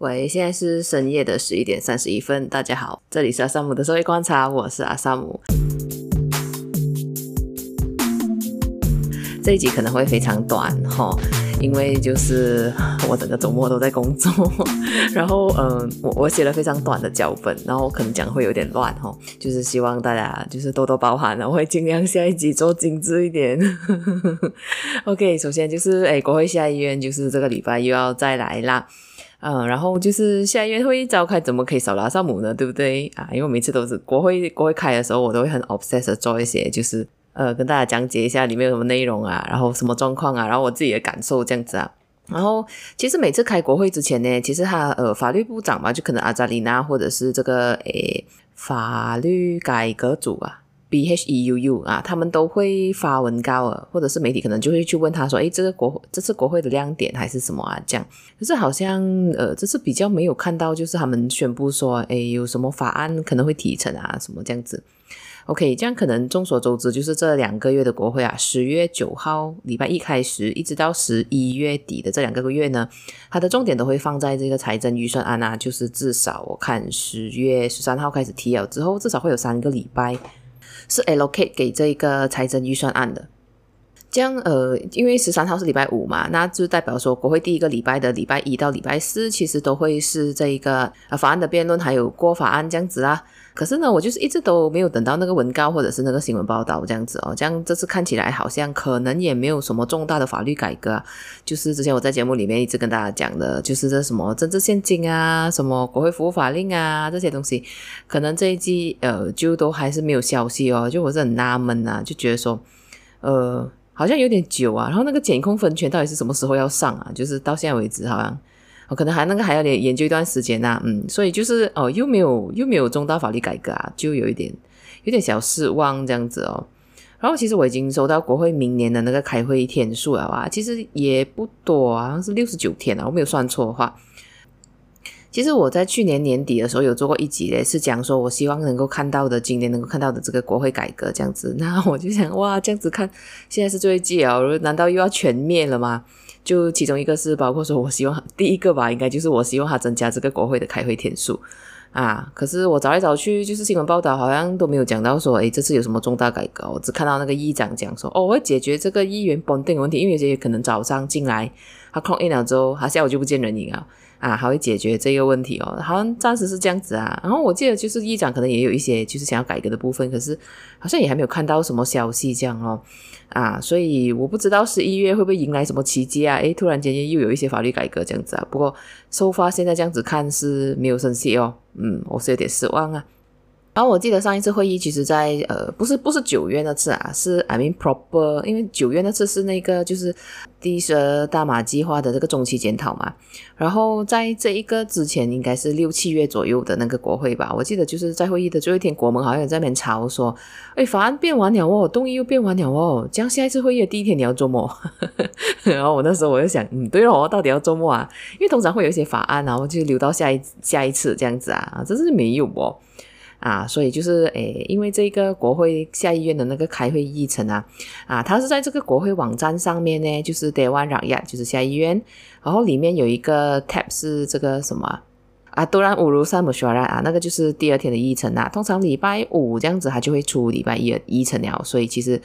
喂，现在是深夜的十一点三十一分。大家好，这里是阿萨姆的社会观察，我是阿萨姆。这一集可能会非常短哈，因为就是我整个周末都在工作，然后嗯，我我写了非常短的脚本，然后可能讲会有点乱哈，就是希望大家就是多多包涵，我会尽量下一集做精致一点。OK，首先就是诶，国会下议院就是这个礼拜又要再来啦。嗯，然后就是下议院会召开，怎么可以少了阿萨姆呢？对不对啊？因为每次都是国会国会开的时候，我都会很 obsessed 的做一些，就是呃跟大家讲解一下里面有什么内容啊，然后什么状况啊，然后我自己的感受这样子啊。然后其实每次开国会之前呢，其实他呃法律部长嘛，就可能阿扎里娜或者是这个诶法律改革组啊。B H E U U 啊，他们都会发文告啊，或者是媒体可能就会去问他说：“诶，这个国这次国会的亮点还是什么啊？”这样，可是好像呃，这次比较没有看到，就是他们宣布说：“诶，有什么法案可能会提成啊？什么这样子？”OK，这样可能众所周知，就是这两个月的国会啊，十月九号礼拜一开始，一直到十一月底的这两个月呢，它的重点都会放在这个财政预算案啊，就是至少我看十月十三号开始提了之后，至少会有三个礼拜。是 allocate 给这一个财政预算案的，这样呃，因为十三号是礼拜五嘛，那就代表说国会第一个礼拜的礼拜一到礼拜四，其实都会是这一个啊法案的辩论，还有过法案这样子啊。可是呢，我就是一直都没有等到那个文告或者是那个新闻报道这样子哦，这样这次看起来好像可能也没有什么重大的法律改革，就是之前我在节目里面一直跟大家讲的，就是这什么政治献金啊，什么国会服务法令啊这些东西，可能这一季呃就都还是没有消息哦，就我是很纳闷啊，就觉得说呃好像有点久啊，然后那个检控分权到底是什么时候要上啊？就是到现在为止好像。我可能还那个还要研究一段时间呐、嗯，所以就是哦，又没有又没有重大法律改革啊，就有一点有点小失望这样子哦。然后其实我已经收到国会明年的那个开会天数了啊，其实也不多啊，好像是六十九天啊，我没有算错的话。其实我在去年年底的时候有做过一集嘞，是讲说我希望能够看到的今年能够看到的这个国会改革这样子。那我就想哇，这样子看现在是最后一季啊，难道又要全灭了吗？就其中一个是包括说，我希望第一个吧，应该就是我希望他增加这个国会的开会天数啊。可是我找来找去，就是新闻报道好像都没有讲到说，诶，这次有什么重大改革？我只看到那个议长讲说，哦，我会解决这个议员绑定问题，因为有些可能早上进来他坐一两周，他下午就不见人影啊。啊，还会解决这个问题哦，好像暂时是这样子啊。然后我记得就是议长可能也有一些就是想要改革的部分，可是好像也还没有看到什么消息这样哦。啊，所以我不知道十一月会不会迎来什么奇迹啊？诶，突然间又有一些法律改革这样子啊。不过收发现在这样子看是没有生气哦，嗯，我是有点失望啊。然后我记得上一次会议，其实在呃，不是不是九月那次啊，是 I mean proper，因为九月那次是那个就是第十二大马计划的这个中期检讨嘛。然后在这一个之前，应该是六七月左右的那个国会吧。我记得就是在会议的最后一天，国盟好像有在那边吵说，诶，法案变完了哦，动议又变完了哦，这样下一次会议的第一天你要做么？然后我那时候我就想，嗯，对了，我到底要做么啊？因为通常会有一些法案，然后就留到下一下一次这样子啊，这是没有哦。啊，所以就是诶，因为这个国会下议院的那个开会议程啊，啊，它是在这个国会网站上面呢，就是 Dewan Rakyat，就是下议院，然后里面有一个 tab 是这个什么啊，Aturan Urusan Mesyuarat 啊，那个就是第二天的议程啊，通常礼拜五这样子，它就会出礼拜一的议程了，所以其实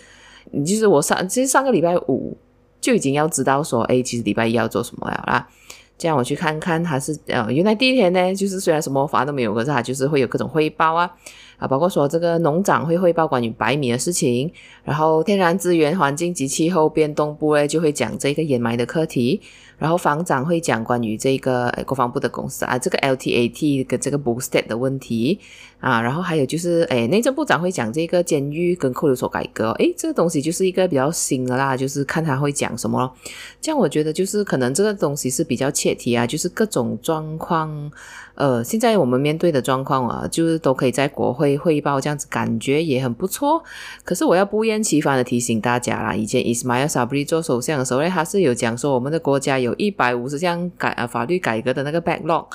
你，就是我上其实上个礼拜五就已经要知道说，诶，其实礼拜一要做什么了啦。这样我去看看，还是呃，原来第一天呢，就是虽然什么法都没有，可是他就是会有各种汇报啊，啊，包括说这个农长会汇报关于白米的事情，然后天然资源、环境及气候变动部呢就会讲这个掩埋的课题。然后防长会讲关于这个国防部的公司啊，这个 LTAT 跟这个 Boosted 的问题啊，然后还有就是诶内政部长会讲这个监狱跟扣留所改革，诶这个东西就是一个比较新的啦，就是看他会讲什么咯。这样我觉得就是可能这个东西是比较切题啊，就是各种状况，呃，现在我们面对的状况啊，就是都可以在国会汇报，这样子感觉也很不错。可是我要不厌其烦的提醒大家啦，以前 Ismail Sabri 做首相的时候，他是有讲说我们的国家。有一百五十项改啊法律改革的那个 backlog。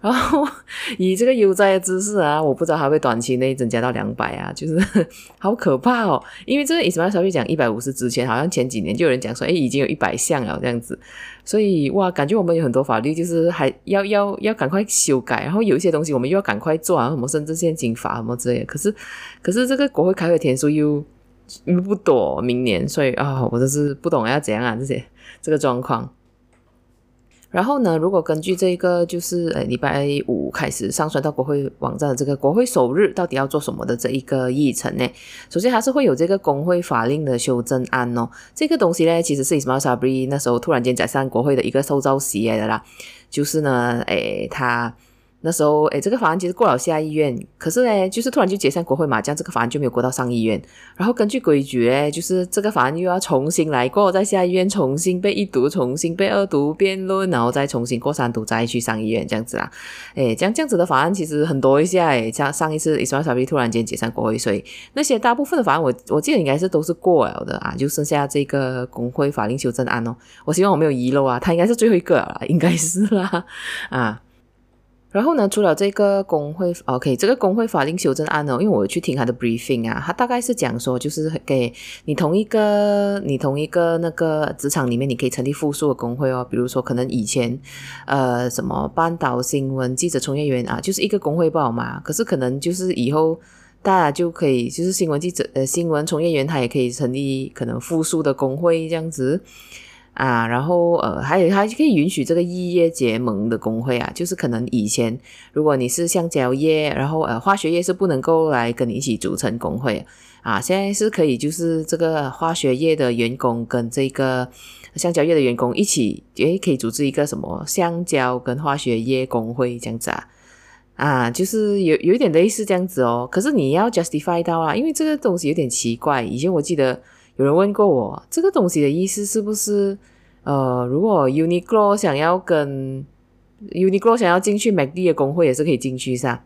然后以这个悠哉的姿势啊，我不知道它会短期内增加到两百啊，就是 好可怕哦。因为这个 Ismail Sabri 讲一百五十之前，好像前几年就有人讲说，诶，已经有一百项了这样子。所以哇，感觉我们有很多法律就是还要要要赶快修改，然后有一些东西我们又要赶快做啊，什么甚至现金法什么之类的。可是可是这个国会开会天数又又不多，明年，所以啊、我就是不懂要怎样啊这些这个状况。然后呢，如果根据这个就是呃礼拜五开始上传到国会网站的这个国会首日到底要做什么的这一个议程呢？首先还是会有这个工会法令的修正案哦。这个东西呢，其实是 Ismael Sabri 那时候突然间在上国会的一个受招席来的啦。就是呢，诶，他。那时候，诶，这个法案其实过了下议院，可是呢，就是突然就解散国会嘛，这样这个法案就没有过到上议院。然后根据规矩呢，就是这个法案又要重新来过，在下议院重新被一读，重新被二读辩论，然后再重新过三读，再去上议院这样子啦。诶，这样这样子的法案其实很多一下，诶，像上一次 Ismail Sabri 突然间解散国会，所以那些大部分的法案我我记得应该是都是过了的啊，就剩下这个工会法令修正案哦。我希望我没有遗漏啊，它应该是最后一个了，应该是啦，啊。然后呢，除了这个工会，OK，这个工会法令修正案呢，因为我去听他的 briefing 啊，他大概是讲说，就是给你同一个你同一个那个职场里面，你可以成立复数的工会哦。比如说，可能以前呃什么半岛新闻记者从业员啊，就是一个工会报嘛。可是可能就是以后大家就可以，就是新闻记者呃新闻从业员他也可以成立可能复数的工会这样子。啊，然后呃，还有还可以允许这个异业结盟的工会啊，就是可能以前如果你是橡胶业，然后呃化学业是不能够来跟你一起组成工会啊，现在是可以，就是这个化学业的员工跟这个橡胶业的员工一起，诶，可以组织一个什么橡胶跟化学业工会这样子啊，啊，就是有有一点类似这样子哦，可是你要 justify 到啊，因为这个东西有点奇怪，以前我记得。有人问过我，这个东西的意思是不是，呃，如果 Uniqlo 想要跟 Uniqlo 想要进去 MACD 的工会，也是可以进去噻？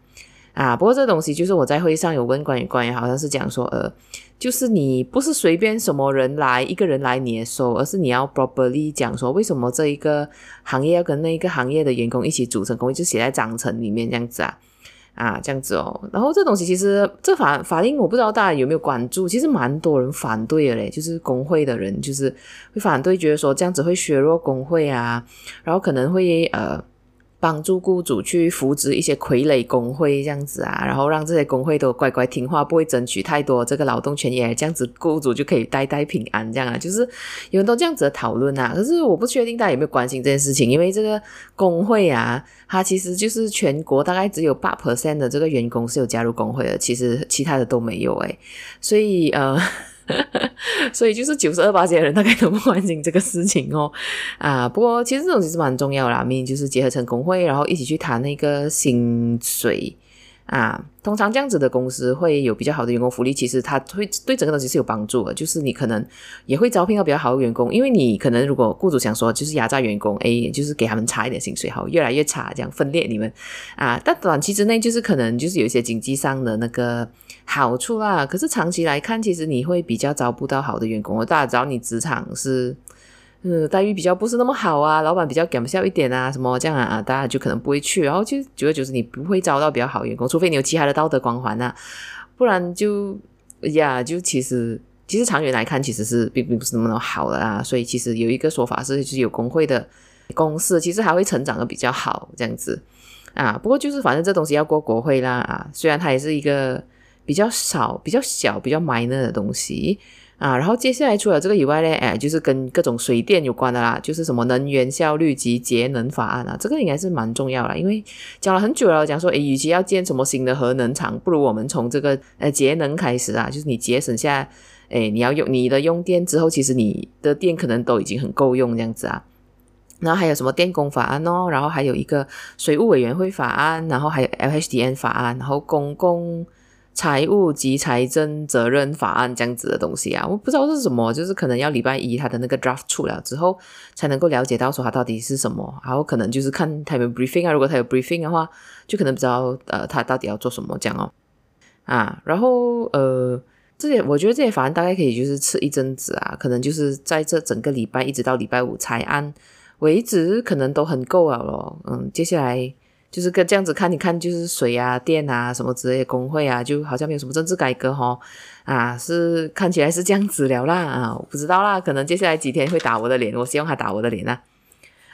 啊，不过这东西就是我在会上有问关于关于，好像是讲说，呃，就是你不是随便什么人来一个人来你也收，而是你要 properly 讲说为什么这一个行业要跟那一个行业的员工一起组成工会，就写在章程里面这样子啊。啊，这样子哦，然后这东西其实这法法令我不知道大家有没有关注，其实蛮多人反对的嘞，就是工会的人就是会反对，觉得说这样子会削弱工会啊，然后可能会呃。帮助雇主去扶植一些傀儡工会这样子啊，然后让这些工会都乖乖听话，不会争取太多这个劳动权益，这样子雇主就可以代代平安这样啊。就是有很多这样子的讨论啊。可是我不确定大家有没有关心这件事情，因为这个工会啊，它其实就是全国大概只有八 percent 的这个员工是有加入工会的，其实其他的都没有诶。所以呃。所以就是九十二巴仙的人大概都不关心这个事情哦，啊，不过其实这种其实蛮重要啦，明明就是结合成工会，然后一起去谈那个薪水啊，通常这样子的公司会有比较好的员工福利，其实它会对整个东西是有帮助的，就是你可能也会招聘到比较好的员工，因为你可能如果雇主想说就是压榨员工，诶，就是给他们差一点薪水，好，越来越差，这样分裂你们啊，但短期之内就是可能就是有一些经济上的那个。好处啦，可是长期来看，其实你会比较招不到好的员工。我大家知道你职场是，嗯，待遇比较不是那么好啊，老板比较搞笑一点啊，什么这样啊，大家就可能不会去。然后就久而久之，你不会招到比较好员工，除非你有其他的道德光环啊，不然就呀，就其实其实长远来看，其实是并并不是那么好的啊。所以其实有一个说法是，就是有工会的公司，其实还会成长的比较好，这样子啊。不过就是反正这东西要过国会啦啊，虽然它也是一个。比较少、比较小、比较 minor 的东西啊，然后接下来除了这个以外呢，哎，就是跟各种水电有关的啦，就是什么能源效率及节能法案啊，这个应该是蛮重要啦，因为讲了很久了，讲说，诶，与其要建什么新的核能厂，不如我们从这个呃节能开始啊，就是你节省下，诶，你要用你的用电之后，其实你的电可能都已经很够用这样子啊，然后还有什么电工法案哦，然后还有一个水务委员会法案，然后还有 LHDN 法案，然后公共。财务及财政责任法案这样子的东西啊，我不知道是什么，就是可能要礼拜一他的那个 draft 出了之后，才能够了解到说它到底是什么，然后可能就是看他有没有 briefing 啊，如果他有 briefing 的话，就可能不知道呃他到底要做什么这样哦，啊，然后呃这些我觉得这些法案大概可以就是吃一阵子啊，可能就是在这整个礼拜一直到礼拜五才按。为止可能都很够了咯。嗯，接下来就是跟这样子看，你看就是水啊、电啊什么之类的工会啊，就好像没有什么政治改革哈。啊，是看起来是这样子了啦啊，我不知道啦，可能接下来几天会打我的脸，我希望他打我的脸啊。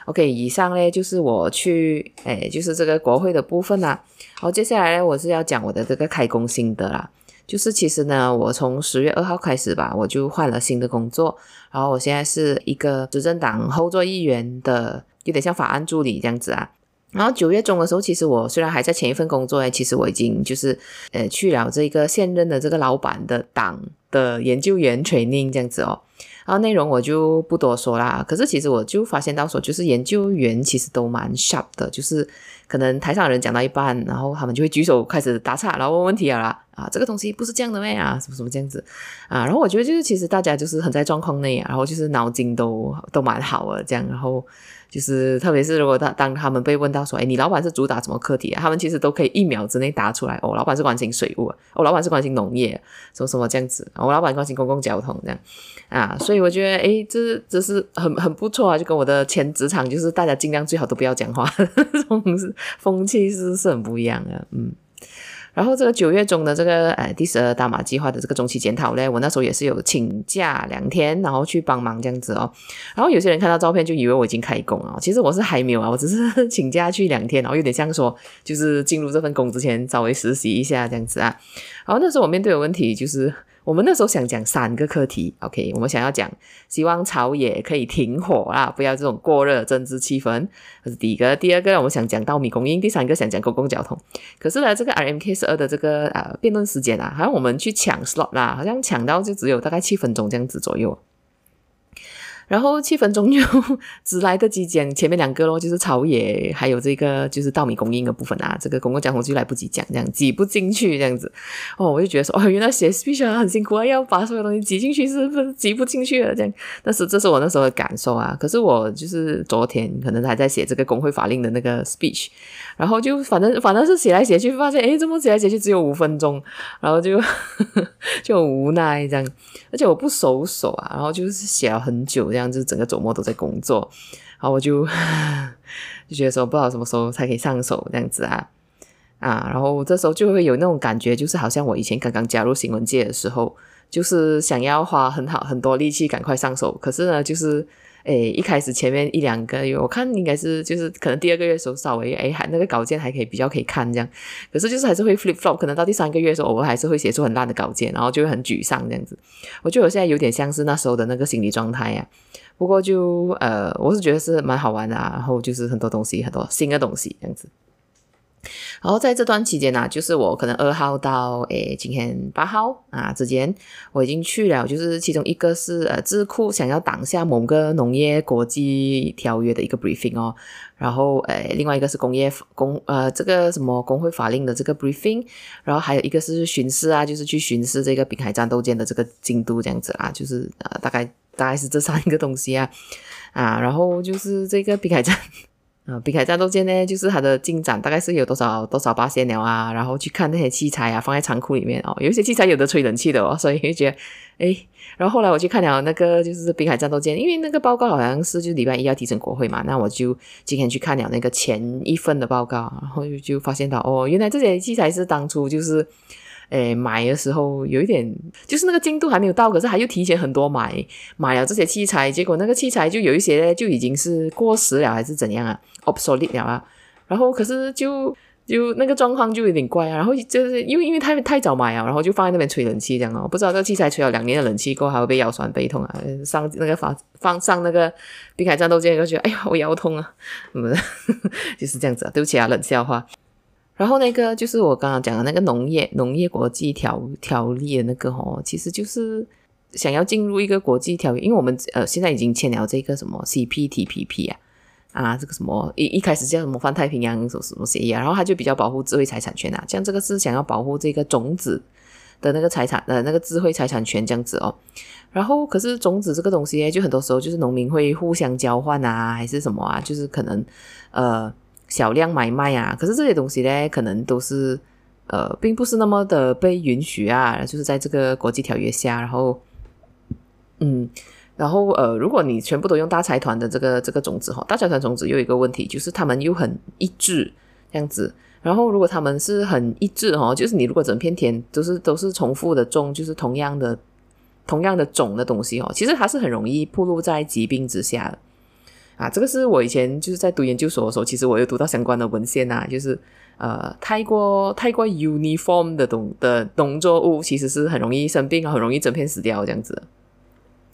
OK，以上呢就是我去诶，就是这个国会的部分啦。好，接下来呢，我是要讲我的这个开工心得啦。就是其实呢，我从十月二号开始吧，我就换了新的工作，然后我现在是一个执政党后座议员的，有点像法案助理这样子啊。然后九月中的时候，其实我虽然还在前一份工作诶，其实我已经就是呃去了这个现任的这个老板的党的研究员 training 这样子哦。然后内容我就不多说啦。可是其实我就发现到说，就是研究员其实都蛮 sharp 的，就是可能台上人讲到一半，然后他们就会举手开始打岔，然后问问题了啦。啊，这个东西不是这样的咩啊？什么什么这样子啊？然后我觉得就是其实大家就是很在状况内，然后就是脑筋都都蛮好的这样，然后。就是，特别是如果当当他们被问到说，哎，你老板是主打什么课题？他们其实都可以一秒之内答出来。哦，老板是关心水务，哦，老板是关心农业，什么什么这样子。我、哦、老板关心公共交通这样啊，所以我觉得，哎，这这是很很不错啊。就跟我的前职场，就是大家尽量最好都不要讲话，这种风气是是很不一样的，嗯。然后这个九月中的这个呃第十二大马计划的这个中期检讨呢，我那时候也是有请假两天，然后去帮忙这样子哦。然后有些人看到照片就以为我已经开工了，其实我是还没有啊，我只是请假去两天，然后有点像说就是进入这份工之前稍微实习一下这样子啊。然后那时候我面对的问题就是。我们那时候想讲三个课题，OK，我们想要讲，希望朝野可以停火啦，不要这种过热政治气氛，这是第一个。第二个，我们想讲稻米供应，第三个想讲公共交通。可是呢，这个 RMK 十二的这个呃辩论时间啊，好像我们去抢 slot 啦，好像抢到就只有大概七分钟这样子左右。然后七分钟就只来得及讲前面两个咯，就是朝野还有这个就是稻米供应的部分啊，这个公共交通就来不及讲，这样挤不进去这样子。哦，我就觉得说，哦，原来写 speech 很辛苦啊，要把所有东西挤进去是不是挤不进去了这样。但是这是我那时候的感受啊。可是我就是昨天可能还在写这个工会法令的那个 speech，然后就反正反正是写来写去，发现诶怎么写来写去只有五分钟，然后就 就无奈这样，而且我不熟手啊，然后就是写了很久这样。这样子整个周末都在工作，然后我就 就觉得说不知道什么时候才可以上手这样子啊。啊，然后这时候就会有那种感觉，就是好像我以前刚刚加入新闻界的时候，就是想要花很好很多力气赶快上手，可是呢，就是诶一开始前面一两个月，我看应该是就是可能第二个月的时候稍微诶还那个稿件还可以比较可以看这样，可是就是还是会 flip flop，可能到第三个月的时候，我还是会写出很烂的稿件，然后就会很沮丧这样子。我觉得我现在有点像是那时候的那个心理状态呀。不过就呃，我是觉得是蛮好玩的啊，然后就是很多东西，很多新的东西这样子。然后在这段期间呢，就是我可能二号到诶今天八号啊之间，我已经去了，就是其中一个是呃智库想要挡下某个农业国际条约的一个 briefing 哦，然后诶另外一个是工业工呃这个什么工会法令的这个 briefing，然后还有一个是巡视啊，就是去巡视这个滨海战斗舰的这个进度这样子啊，就是呃大概。大概是这三个东西啊，啊，然后就是这个滨海战啊，滨海战斗舰呢，就是它的进展大概是有多少多少八千了啊，然后去看那些器材啊，放在仓库里面哦，有一些器材有的吹冷气的哦，所以就觉得哎，然后后来我去看了那个就是滨海战斗舰，因为那个报告好像是就礼拜一要提呈国会嘛，那我就今天去看了那个前一份的报告，然后就就发现到哦，原来这些器材是当初就是。诶，买的时候有一点，就是那个进度还没有到，可是还又提前很多买买了这些器材，结果那个器材就有一些就已经是过时了，还是怎样啊，obsolete 了啊。然后可是就就那个状况就有点怪啊。然后就是因为因为太太早买啊，然后就放在那边吹冷气这样哦。不知道这个器材吹了两年的冷气过后，还会被腰酸背痛啊。上那个放放上那个滨海战斗舰就觉得哎呀，我腰痛啊，嗯，就是这样子啊。对不起啊，冷笑话。然后那个就是我刚刚讲的那个农业农业国际条条例的那个哦，其实就是想要进入一个国际条约，因为我们呃现在已经签了这个什么 CPTPP 啊啊这个什么一一开始叫什么泛太平洋什么什么协议啊，然后它就比较保护智慧财产权啊，像这个是想要保护这个种子的那个财产呃那个智慧财产权这样子哦，然后可是种子这个东西，就很多时候就是农民会互相交换啊，还是什么啊，就是可能呃。小量买卖啊，可是这些东西呢，可能都是呃，并不是那么的被允许啊，就是在这个国际条约下，然后，嗯，然后呃，如果你全部都用大财团的这个这个种子哈，大财团种子又有一个问题，就是他们又很一致这样子。然后如果他们是很一致哈，就是你如果整片田都是都是重复的种，就是同样的同样的种的东西哦，其实它是很容易暴露在疾病之下的。啊，这个是我以前就是在读研究所的时候，其实我有读到相关的文献啊，就是呃，太过太过 uniform 的农的农作物，其实是很容易生病，很容易整片死掉这样子。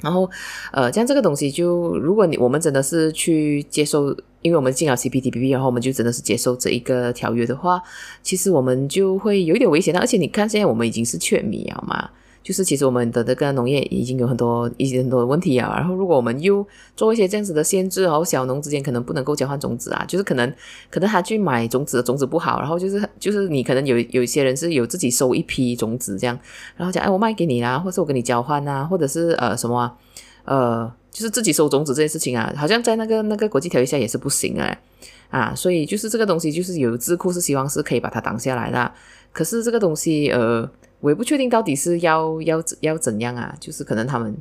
然后呃，像这个东西就，如果你我们真的是去接受，因为我们进了 CPTPP，然后我们就真的是接受这一个条约的话，其实我们就会有一点危险的。而且你看，现在我们已经是全民了嘛。就是其实我们的这个农业已经有很多一些很多的问题啊，然后如果我们又做一些这样子的限制，然后小农之间可能不能够交换种子啊，就是可能可能他去买种子的种子不好，然后就是就是你可能有有一些人是有自己收一批种子这样，然后讲哎我卖给你啦，或者我跟你交换啊，或者是呃什么呃就是自己收种子这件事情啊，好像在那个那个国际条约下也是不行啊啊，所以就是这个东西就是有智库是希望是可以把它挡下来的，可是这个东西呃。我也不确定到底是要要要怎样啊，就是可能他们，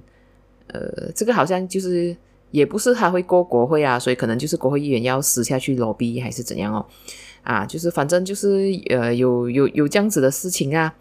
呃，这个好像就是也不是他会过国会啊，所以可能就是国会议员要私下去 lobby 还是怎样哦，啊，就是反正就是呃有有有这样子的事情啊。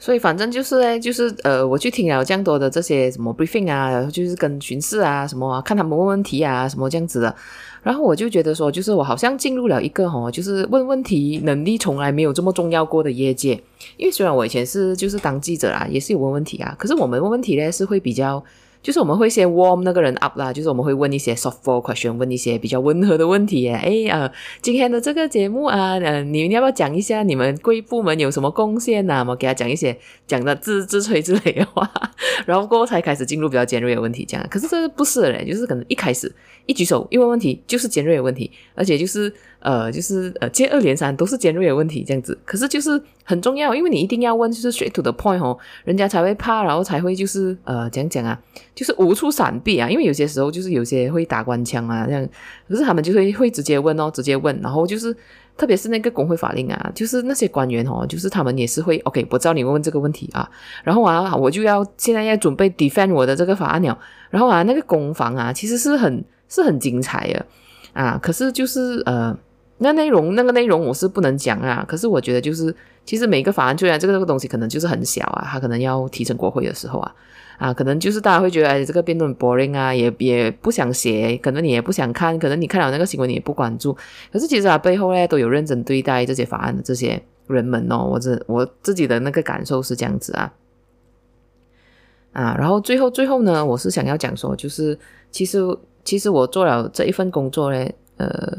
所以反正就是呢，就是呃，我去听了这样多的这些什么 briefing 啊，然后就是跟巡视啊什么，看他们问问题啊什么这样子的，然后我就觉得说，就是我好像进入了一个哦，就是问问题能力从来没有这么重要过的业界。因为虽然我以前是就是当记者啊，也是有问问题啊，可是我们问问题呢是会比较。就是我们会先 warm 那个人 up 啦，就是我们会问一些 softball question，问一些比较温和的问题。哎，呃，今天的这个节目啊，呃，你们要不要讲一下你们贵部门有什么贡献呐？我给他讲一些讲的自自吹之类的话，然后过后才开始进入比较尖锐的问题。这样，可是这不是嘞，就是可能一开始一举手一问问题就是尖锐的问题，而且就是。呃，就是呃，接二连三都是尖锐的问题这样子，可是就是很重要，因为你一定要问，就是 straight to the point 哦，人家才会怕，然后才会就是呃，讲讲啊，就是无处闪避啊，因为有些时候就是有些会打官腔啊这样，可是他们就会会直接问哦，直接问，然后就是特别是那个工会法令啊，就是那些官员哦，就是他们也是会 OK，我知道你问问这个问题啊，然后啊，我就要现在要准备 defend 我的这个法案了，然后啊，那个攻防啊，其实是很是很精彩的。啊，可是就是呃。那内容那个内容我是不能讲啊，可是我觉得就是，其实每个法案虽然这个这个东西可能就是很小啊，它可能要提成国会的时候啊，啊，可能就是大家会觉得哎，这个辩论很 boring 啊，也也不想写，可能你也不想看，可能你看了那个新闻你也不关注，可是其实啊背后呢都有认真对待这些法案的这些人们哦，我这我自己的那个感受是这样子啊，啊，然后最后最后呢，我是想要讲说，就是其实其实我做了这一份工作呢，呃。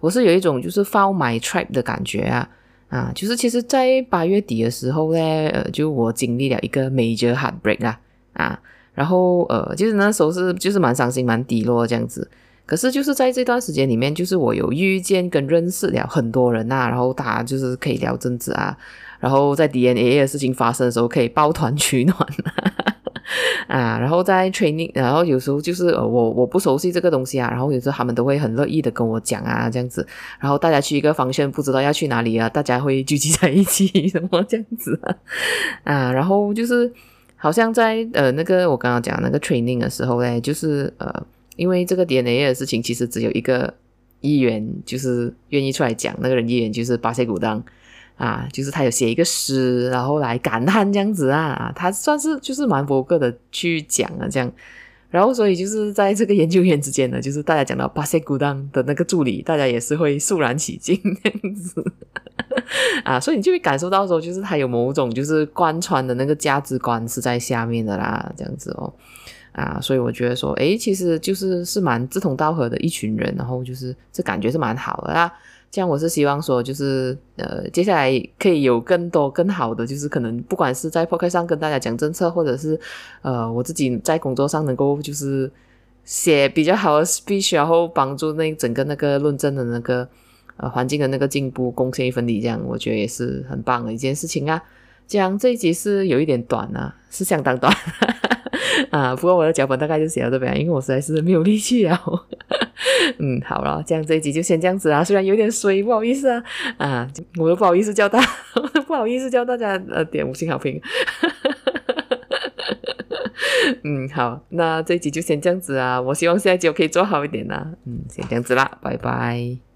我是有一种就是 found my tribe 的感觉啊啊，就是其实，在八月底的时候呢，呃，就我经历了一个 major heartbreak 啊啊，然后呃，就是那时候是就是蛮伤心、蛮低落这样子。可是就是在这段时间里面，就是我有遇见跟认识了很多人啊，然后大家就是可以聊政治啊，然后在 DNA 的事情发生的时候可以抱团取暖。啊，啊然后在 training，然后有时候就是呃，我我不熟悉这个东西啊，然后有时候他们都会很乐意的跟我讲啊，这样子，然后大家去一个方向不知道要去哪里啊，大家会聚集在一起什么这样子啊，啊，然后就是好像在呃那个我刚刚讲那个 training 的时候嘞，就是呃，因为这个 DNA 的事情其实只有一个议员就是愿意出来讲，那个人议员就是巴西古当。啊，就是他有写一个诗，然后来感叹这样子啊，他算是就是蛮博格的去讲啊这样，然后所以就是在这个研究员之间呢，就是大家讲到巴塞古当的那个助理，大家也是会肃然起敬这样子。啊，所以你就会感受到说，就是他有某种就是贯穿的那个价值观是在下面的啦，这样子哦，啊，所以我觉得说，诶，其实就是是蛮志同道合的一群人，然后就是这感觉是蛮好的啦。这样我是希望说，就是呃，接下来可以有更多更好的，就是可能不管是在 podcast 上跟大家讲政策，或者是呃，我自己在工作上能够就是写比较好的 speech，然后帮助那整个那个论证的那个呃环境的那个进步，贡献一份力，这样我觉得也是很棒的一件事情啊。这样这一集是有一点短啊，是相当短啊，不过我的脚本大概就写到这边，因为我实在是没有力气啊。嗯，好了，这样这一集就先这样子啊。虽然有点衰，不好意思啊，啊，我都不好意思叫大，不好意思叫大家呃点五星好评。嗯，好，那这一集就先这样子啊。我希望下一集我可以做好一点啦。嗯，先这样子啦，拜拜。